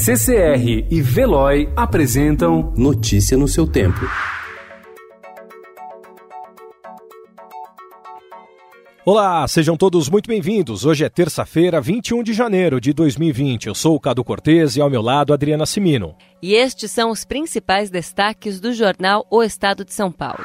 CCR e Veloy apresentam Notícia no seu tempo. Olá, sejam todos muito bem-vindos. Hoje é terça-feira, 21 de janeiro de 2020. Eu sou o Cado Cortês e ao meu lado Adriana Simino. E estes são os principais destaques do jornal O Estado de São Paulo.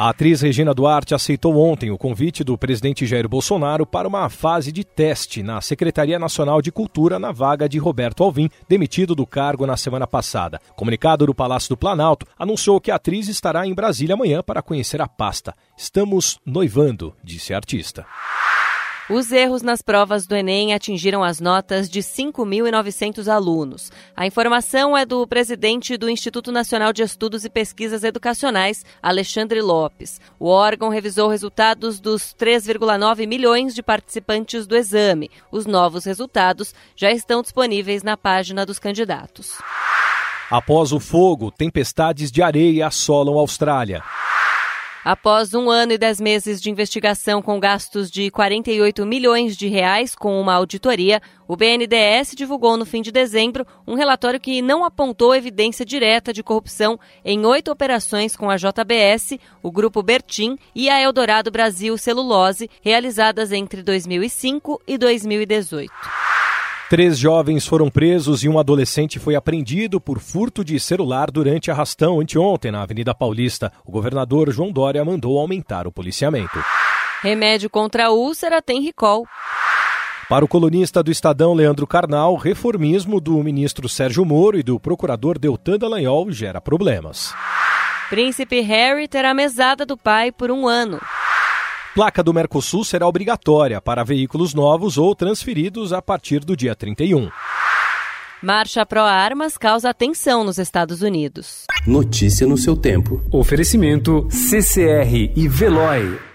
A atriz Regina Duarte aceitou ontem o convite do presidente Jair Bolsonaro para uma fase de teste na Secretaria Nacional de Cultura na vaga de Roberto Alvim, demitido do cargo na semana passada. Comunicado do Palácio do Planalto anunciou que a atriz estará em Brasília amanhã para conhecer a pasta. Estamos noivando, disse a artista. Os erros nas provas do Enem atingiram as notas de 5.900 alunos. A informação é do presidente do Instituto Nacional de Estudos e Pesquisas Educacionais, Alexandre Lopes. O órgão revisou resultados dos 3,9 milhões de participantes do exame. Os novos resultados já estão disponíveis na página dos candidatos. Após o fogo, tempestades de areia assolam a Austrália. Após um ano e dez meses de investigação com gastos de 48 milhões de reais com uma auditoria, o BNDES divulgou no fim de dezembro um relatório que não apontou evidência direta de corrupção em oito operações com a JBS, o Grupo Bertin e a Eldorado Brasil Celulose, realizadas entre 2005 e 2018. Três jovens foram presos e um adolescente foi apreendido por furto de celular durante arrastão anteontem na Avenida Paulista. O governador João Dória mandou aumentar o policiamento. Remédio contra a úlcera tem recall. Para o colunista do Estadão Leandro Carnal, reformismo do ministro Sérgio Moro e do procurador Deltan Dallagnol gera problemas. Príncipe Harry terá mesada do pai por um ano. Placa do Mercosul será obrigatória para veículos novos ou transferidos a partir do dia 31. Marcha pró-armas causa tensão nos Estados Unidos. Notícia no seu tempo. Oferecimento CCR e Veloy.